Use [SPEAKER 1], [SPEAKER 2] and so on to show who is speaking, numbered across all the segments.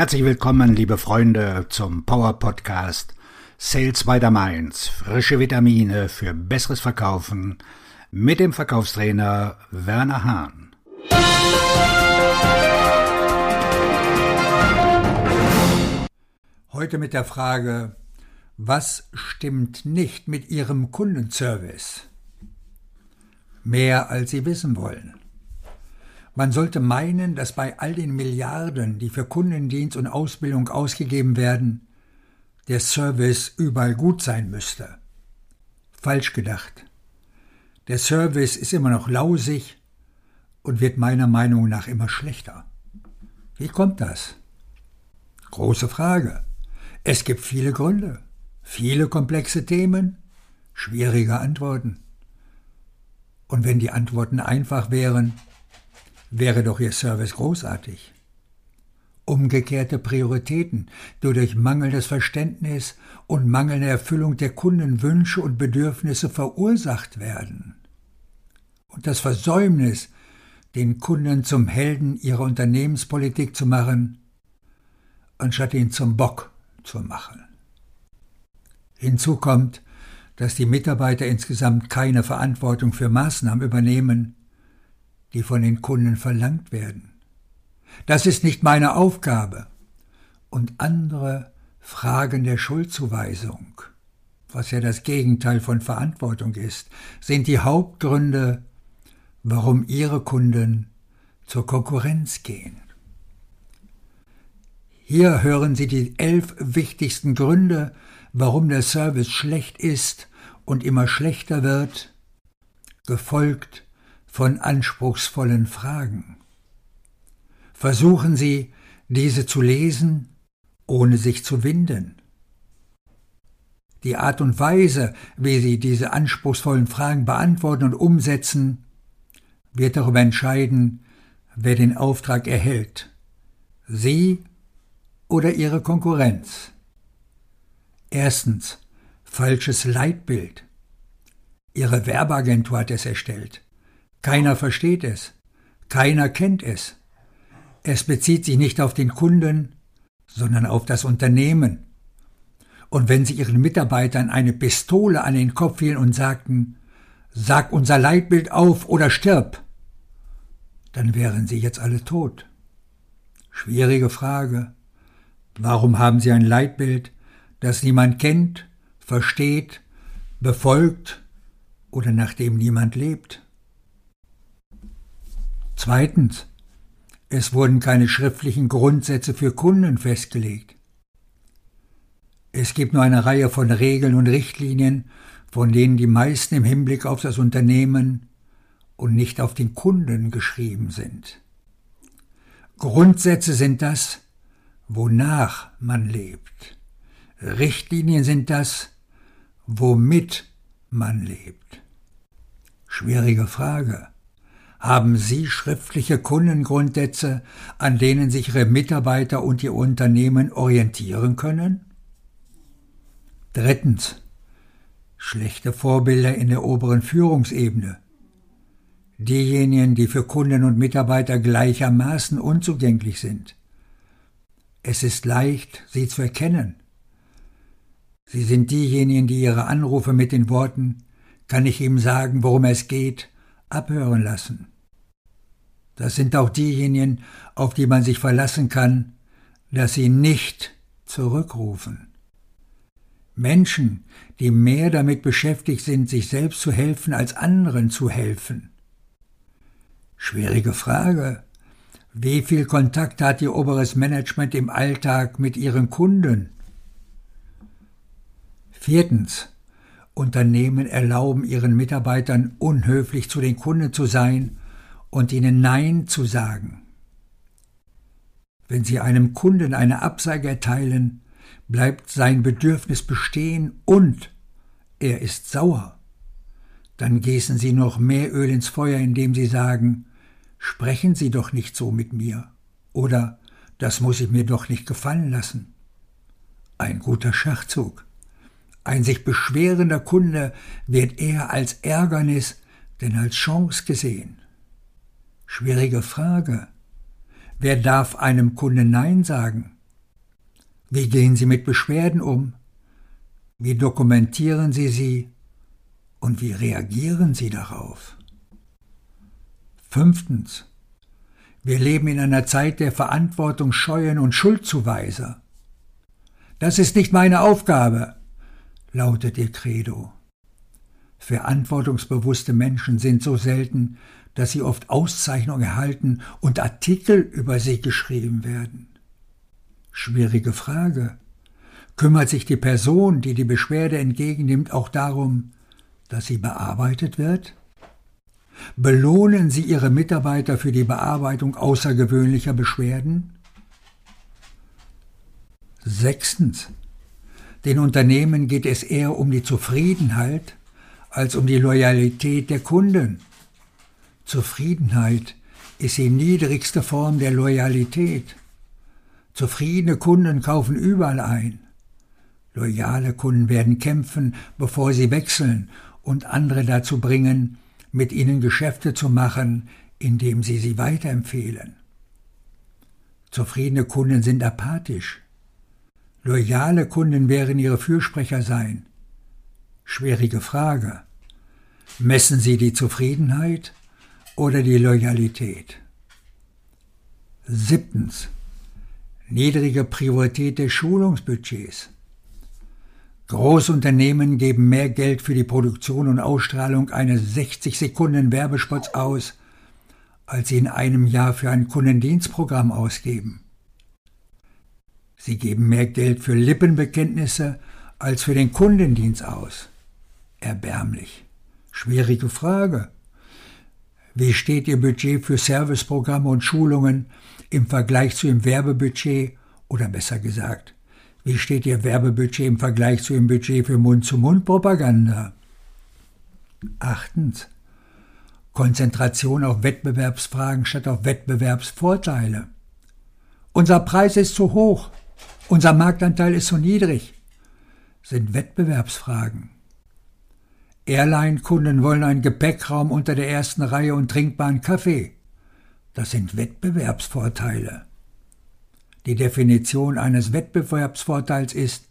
[SPEAKER 1] Herzlich willkommen, liebe Freunde, zum Power Podcast Sales by the Mainz. Frische Vitamine für besseres Verkaufen mit dem Verkaufstrainer Werner Hahn.
[SPEAKER 2] Heute mit der Frage, was stimmt nicht mit Ihrem Kundenservice? Mehr als Sie wissen wollen. Man sollte meinen, dass bei all den Milliarden, die für Kundendienst und Ausbildung ausgegeben werden, der Service überall gut sein müsste. Falsch gedacht. Der Service ist immer noch lausig und wird meiner Meinung nach immer schlechter. Wie kommt das? Große Frage. Es gibt viele Gründe, viele komplexe Themen, schwierige Antworten. Und wenn die Antworten einfach wären, wäre doch Ihr Service großartig. Umgekehrte Prioritäten, die durch mangelndes Verständnis und mangelnde Erfüllung der Kundenwünsche und Bedürfnisse verursacht werden. Und das Versäumnis, den Kunden zum Helden ihrer Unternehmenspolitik zu machen, anstatt ihn zum Bock zu machen. Hinzu kommt, dass die Mitarbeiter insgesamt keine Verantwortung für Maßnahmen übernehmen, die von den Kunden verlangt werden. Das ist nicht meine Aufgabe. Und andere Fragen der Schuldzuweisung, was ja das Gegenteil von Verantwortung ist, sind die Hauptgründe, warum Ihre Kunden zur Konkurrenz gehen. Hier hören Sie die elf wichtigsten Gründe, warum der Service schlecht ist und immer schlechter wird, gefolgt von anspruchsvollen Fragen. Versuchen Sie, diese zu lesen, ohne sich zu winden. Die Art und Weise, wie Sie diese anspruchsvollen Fragen beantworten und umsetzen, wird darüber entscheiden, wer den Auftrag erhält. Sie oder Ihre Konkurrenz. Erstens. Falsches Leitbild. Ihre Werbeagentur hat es erstellt. Keiner versteht es. Keiner kennt es. Es bezieht sich nicht auf den Kunden, sondern auf das Unternehmen. Und wenn Sie Ihren Mitarbeitern eine Pistole an den Kopf hielten und sagten, sag unser Leitbild auf oder stirb, dann wären Sie jetzt alle tot. Schwierige Frage. Warum haben Sie ein Leitbild, das niemand kennt, versteht, befolgt oder nach dem niemand lebt? Zweitens. Es wurden keine schriftlichen Grundsätze für Kunden festgelegt. Es gibt nur eine Reihe von Regeln und Richtlinien, von denen die meisten im Hinblick auf das Unternehmen und nicht auf den Kunden geschrieben sind. Grundsätze sind das, wonach man lebt. Richtlinien sind das, womit man lebt. Schwierige Frage. Haben Sie schriftliche Kundengrundsätze, an denen sich Ihre Mitarbeiter und Ihr Unternehmen orientieren können? Drittens. Schlechte Vorbilder in der oberen Führungsebene. Diejenigen, die für Kunden und Mitarbeiter gleichermaßen unzugänglich sind. Es ist leicht, sie zu erkennen. Sie sind diejenigen, die ihre Anrufe mit den Worten Kann ich ihm sagen, worum es geht, abhören lassen. Das sind auch diejenigen, auf die man sich verlassen kann, dass sie nicht zurückrufen. Menschen, die mehr damit beschäftigt sind, sich selbst zu helfen, als anderen zu helfen. Schwierige Frage. Wie viel Kontakt hat Ihr oberes Management im Alltag mit Ihren Kunden? Viertens. Unternehmen erlauben ihren Mitarbeitern unhöflich zu den Kunden zu sein und ihnen Nein zu sagen. Wenn Sie einem Kunden eine Absage erteilen, bleibt sein Bedürfnis bestehen und er ist sauer. Dann gießen Sie noch mehr Öl ins Feuer, indem Sie sagen, sprechen Sie doch nicht so mit mir oder das muss ich mir doch nicht gefallen lassen. Ein guter Schachzug. Ein sich beschwerender Kunde wird eher als Ärgernis denn als Chance gesehen. Schwierige Frage. Wer darf einem Kunden Nein sagen? Wie gehen Sie mit Beschwerden um? Wie dokumentieren Sie sie? Und wie reagieren Sie darauf? Fünftens. Wir leben in einer Zeit der Verantwortungsscheuen und Schuldzuweiser. Das ist nicht meine Aufgabe, lautet ihr Credo. Verantwortungsbewusste Menschen sind so selten, dass sie oft Auszeichnungen erhalten und Artikel über sie geschrieben werden. Schwierige Frage. Kümmert sich die Person, die die Beschwerde entgegennimmt, auch darum, dass sie bearbeitet wird? Belohnen Sie Ihre Mitarbeiter für die Bearbeitung außergewöhnlicher Beschwerden? Sechstens. Den Unternehmen geht es eher um die Zufriedenheit als um die Loyalität der Kunden. Zufriedenheit ist die niedrigste Form der Loyalität. Zufriedene Kunden kaufen überall ein. Loyale Kunden werden kämpfen, bevor sie wechseln und andere dazu bringen, mit ihnen Geschäfte zu machen, indem sie sie weiterempfehlen. Zufriedene Kunden sind apathisch. Loyale Kunden werden ihre Fürsprecher sein. Schwierige Frage. Messen Sie die Zufriedenheit oder die Loyalität? Siebtens. Niedrige Priorität des Schulungsbudgets. Großunternehmen geben mehr Geld für die Produktion und Ausstrahlung eines 60 Sekunden Werbespots aus, als sie in einem Jahr für ein Kundendienstprogramm ausgeben. Sie geben mehr Geld für Lippenbekenntnisse als für den Kundendienst aus. Erbärmlich. Schwierige Frage. Wie steht Ihr Budget für Serviceprogramme und Schulungen im Vergleich zu Ihrem Werbebudget oder besser gesagt, wie steht Ihr Werbebudget im Vergleich zu Ihrem Budget für Mund-zu-Mund-Propaganda? Achtens. Konzentration auf Wettbewerbsfragen statt auf Wettbewerbsvorteile. Unser Preis ist zu hoch. Unser Marktanteil ist zu niedrig. Sind Wettbewerbsfragen. Airline-Kunden wollen einen Gepäckraum unter der ersten Reihe und trinkbaren Kaffee. Das sind Wettbewerbsvorteile. Die Definition eines Wettbewerbsvorteils ist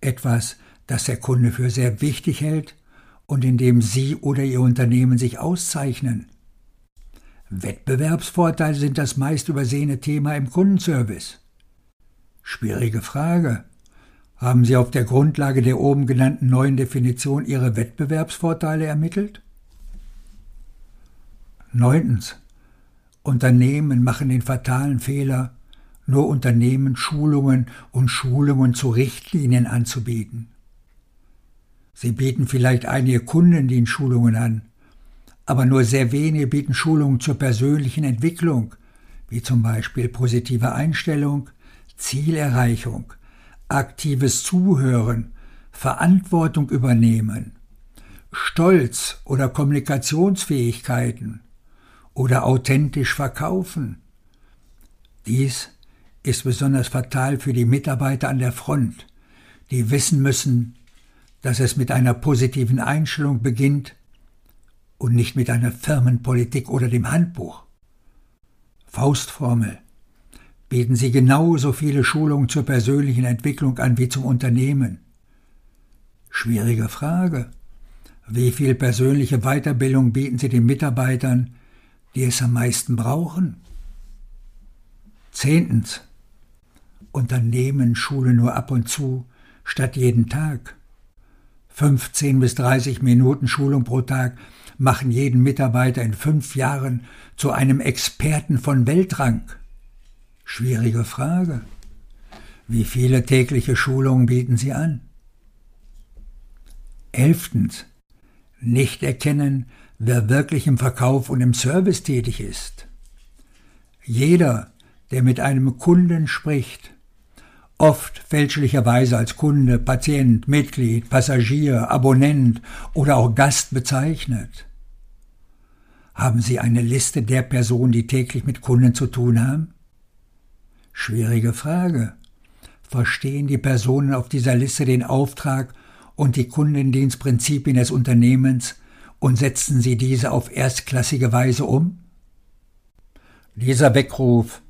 [SPEAKER 2] etwas, das der Kunde für sehr wichtig hält und in dem Sie oder Ihr Unternehmen sich auszeichnen. Wettbewerbsvorteile sind das meist übersehene Thema im Kundenservice. Schwierige Frage. Haben Sie auf der Grundlage der oben genannten neuen Definition Ihre Wettbewerbsvorteile ermittelt? Neuntens. Unternehmen machen den fatalen Fehler, nur Unternehmen Schulungen und Schulungen zu Richtlinien anzubieten. Sie bieten vielleicht einige Kundendienstschulungen an, aber nur sehr wenige bieten Schulungen zur persönlichen Entwicklung, wie zum Beispiel positive Einstellung, Zielerreichung, aktives Zuhören, Verantwortung übernehmen, Stolz oder Kommunikationsfähigkeiten oder authentisch verkaufen. Dies ist besonders fatal für die Mitarbeiter an der Front, die wissen müssen, dass es mit einer positiven Einstellung beginnt und nicht mit einer Firmenpolitik oder dem Handbuch. Faustformel. Bieten Sie genauso viele Schulungen zur persönlichen Entwicklung an wie zum Unternehmen. Schwierige Frage. Wie viel persönliche Weiterbildung bieten Sie den Mitarbeitern, die es am meisten brauchen? Zehntens. Unternehmen schulen nur ab und zu, statt jeden Tag. 15 bis 30 Minuten Schulung pro Tag machen jeden Mitarbeiter in fünf Jahren zu einem Experten von Weltrang. Schwierige Frage. Wie viele tägliche Schulungen bieten Sie an? Elftens. Nicht erkennen, wer wirklich im Verkauf und im Service tätig ist. Jeder, der mit einem Kunden spricht, oft fälschlicherweise als Kunde, Patient, Mitglied, Passagier, Abonnent oder auch Gast bezeichnet. Haben Sie eine Liste der Personen, die täglich mit Kunden zu tun haben? Schwierige Frage. Verstehen die Personen auf dieser Liste den Auftrag und die Kundendienstprinzipien des Unternehmens und setzen sie diese auf erstklassige Weise um? Dieser Weckruf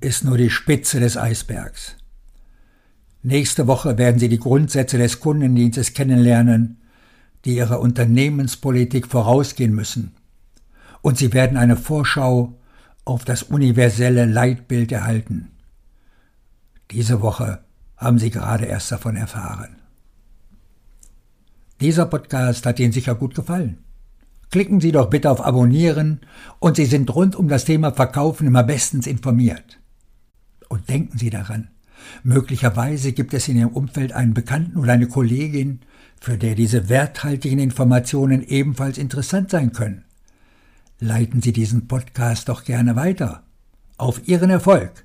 [SPEAKER 2] ist nur die Spitze des Eisbergs. Nächste Woche werden Sie die Grundsätze des Kundendienstes kennenlernen, die Ihrer Unternehmenspolitik vorausgehen müssen. Und Sie werden eine Vorschau auf das universelle Leitbild erhalten. Diese Woche haben Sie gerade erst davon erfahren. Dieser Podcast hat Ihnen sicher gut gefallen. Klicken Sie doch bitte auf Abonnieren und Sie sind rund um das Thema Verkaufen immer bestens informiert. Und denken Sie daran, möglicherweise gibt es in Ihrem Umfeld einen Bekannten oder eine Kollegin, für der diese werthaltigen Informationen ebenfalls interessant sein können. Leiten Sie diesen Podcast doch gerne weiter. Auf Ihren Erfolg.